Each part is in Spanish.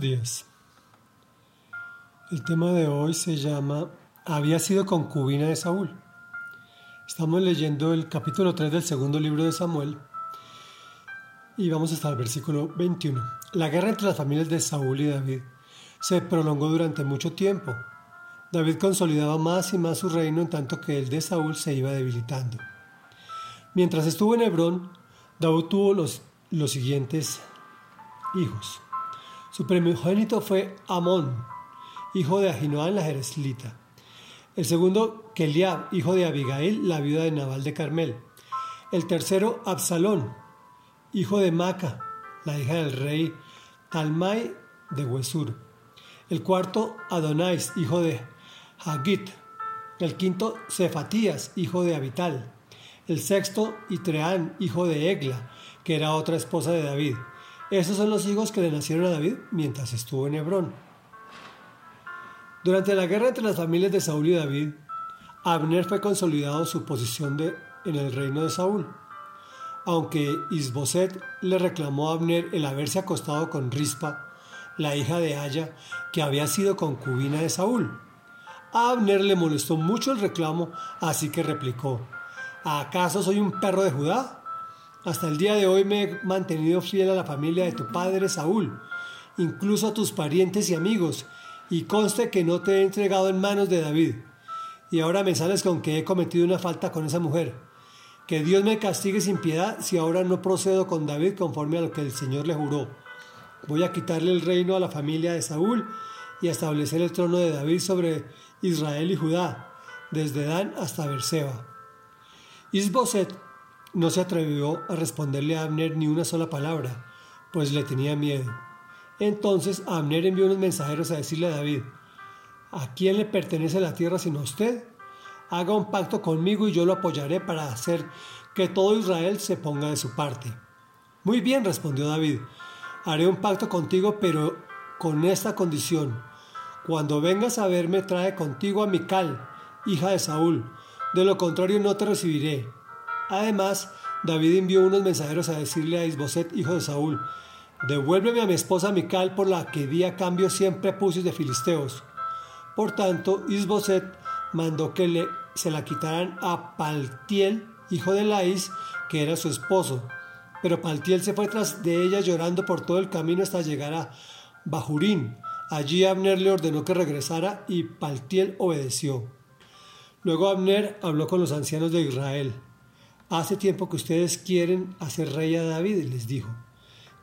Días. El tema de hoy se llama Había sido concubina de Saúl. Estamos leyendo el capítulo 3 del segundo libro de Samuel y vamos hasta el versículo 21. La guerra entre las familias de Saúl y David se prolongó durante mucho tiempo. David consolidaba más y más su reino en tanto que el de Saúl se iba debilitando. Mientras estuvo en Hebrón, David tuvo los, los siguientes hijos. Su primogénito fue Amón, hijo de Ahinoam la Jereslita. El segundo, Keliab, hijo de Abigail, la viuda de Nabal de Carmel. El tercero, Absalón, hijo de Maca, la hija del rey Talmai de Huesur. El cuarto, Adonais, hijo de Hagit. El quinto, Cefatías, hijo de Abital. El sexto, Itreán, hijo de Egla, que era otra esposa de David. Esos son los hijos que le nacieron a David mientras estuvo en Hebrón. Durante la guerra entre las familias de Saúl y David, Abner fue consolidado su posición en el reino de Saúl. Aunque Isboset le reclamó a Abner el haberse acostado con Rispa, la hija de Aya, que había sido concubina de Saúl. A Abner le molestó mucho el reclamo, así que replicó, ¿acaso soy un perro de Judá? Hasta el día de hoy me he mantenido fiel a la familia de tu padre Saúl, incluso a tus parientes y amigos, y conste que no te he entregado en manos de David. Y ahora me sales con que he cometido una falta con esa mujer. Que Dios me castigue sin piedad si ahora no procedo con David conforme a lo que el Señor le juró. Voy a quitarle el reino a la familia de Saúl y a establecer el trono de David sobre Israel y Judá, desde Dan hasta Berseba. Isboset no se atrevió a responderle a Abner ni una sola palabra, pues le tenía miedo. Entonces Abner envió unos mensajeros a decirle a David, ¿a quién le pertenece la tierra sino a usted? Haga un pacto conmigo y yo lo apoyaré para hacer que todo Israel se ponga de su parte. Muy bien, respondió David, haré un pacto contigo, pero con esta condición. Cuando vengas a verme, trae contigo a Mical, hija de Saúl, de lo contrario no te recibiré. Además, David envió unos mensajeros a decirle a Isboset, hijo de Saúl, devuélveme a mi esposa Mical por la que di a cambio siempre prepucios de filisteos. Por tanto, Isboset mandó que le, se la quitaran a Paltiel, hijo de Laís, que era su esposo. Pero Paltiel se fue tras de ella llorando por todo el camino hasta llegar a Bajurín. Allí Abner le ordenó que regresara y Paltiel obedeció. Luego Abner habló con los ancianos de Israel. Hace tiempo que ustedes quieren hacer rey a David, les dijo.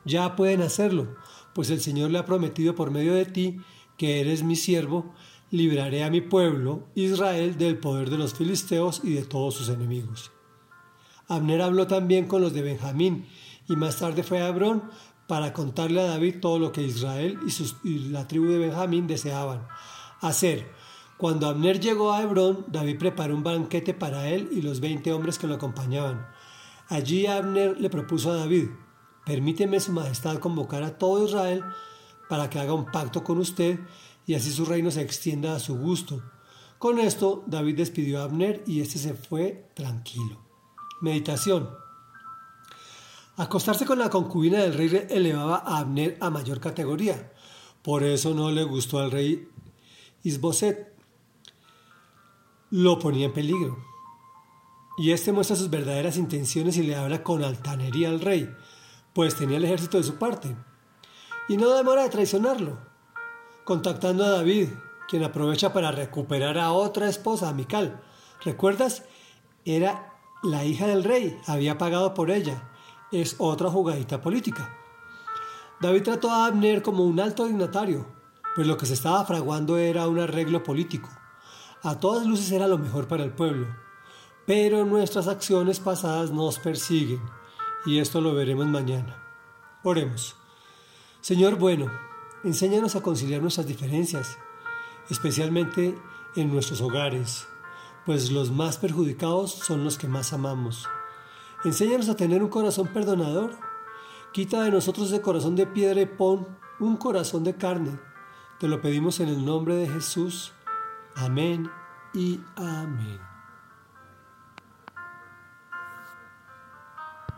Ya pueden hacerlo, pues el Señor le ha prometido por medio de ti, que eres mi siervo, libraré a mi pueblo, Israel, del poder de los filisteos y de todos sus enemigos. Abner habló también con los de Benjamín, y más tarde fue a Hebrón para contarle a David todo lo que Israel y, y la tribu de Benjamín deseaban hacer cuando Abner llegó a Hebrón, David preparó un banquete para él y los veinte hombres que lo acompañaban. Allí Abner le propuso a David, permíteme su majestad convocar a todo Israel para que haga un pacto con usted y así su reino se extienda a su gusto. Con esto, David despidió a Abner y éste se fue tranquilo. Meditación. Acostarse con la concubina del rey elevaba a Abner a mayor categoría. Por eso no le gustó al rey Isboset, lo ponía en peligro. Y este muestra sus verdaderas intenciones y le habla con altanería al rey, pues tenía el ejército de su parte. Y no demora de traicionarlo, contactando a David, quien aprovecha para recuperar a otra esposa, a Mical. ¿Recuerdas? Era la hija del rey, había pagado por ella. Es otra jugadita política. David trató a Abner como un alto dignatario, pues lo que se estaba fraguando era un arreglo político a todas luces era lo mejor para el pueblo, pero nuestras acciones pasadas nos persiguen y esto lo veremos mañana. Oremos. Señor bueno, enséñanos a conciliar nuestras diferencias, especialmente en nuestros hogares, pues los más perjudicados son los que más amamos. Enséñanos a tener un corazón perdonador. Quita de nosotros ese corazón de piedra y pon un corazón de carne. Te lo pedimos en el nombre de Jesús. Amén y amén.